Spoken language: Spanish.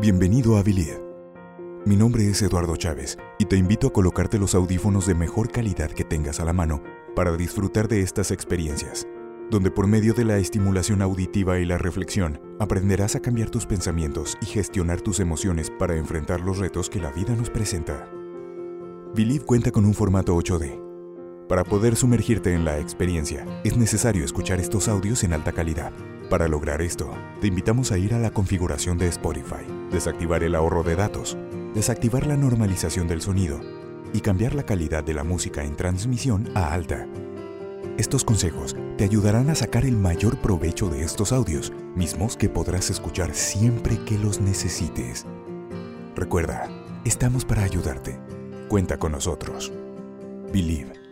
Bienvenido a Believe. Mi nombre es Eduardo Chávez y te invito a colocarte los audífonos de mejor calidad que tengas a la mano para disfrutar de estas experiencias, donde por medio de la estimulación auditiva y la reflexión aprenderás a cambiar tus pensamientos y gestionar tus emociones para enfrentar los retos que la vida nos presenta. Believe cuenta con un formato 8D. Para poder sumergirte en la experiencia, es necesario escuchar estos audios en alta calidad. Para lograr esto, te invitamos a ir a la configuración de Spotify, desactivar el ahorro de datos, desactivar la normalización del sonido y cambiar la calidad de la música en transmisión a alta. Estos consejos te ayudarán a sacar el mayor provecho de estos audios, mismos que podrás escuchar siempre que los necesites. Recuerda, estamos para ayudarte. Cuenta con nosotros. Believe.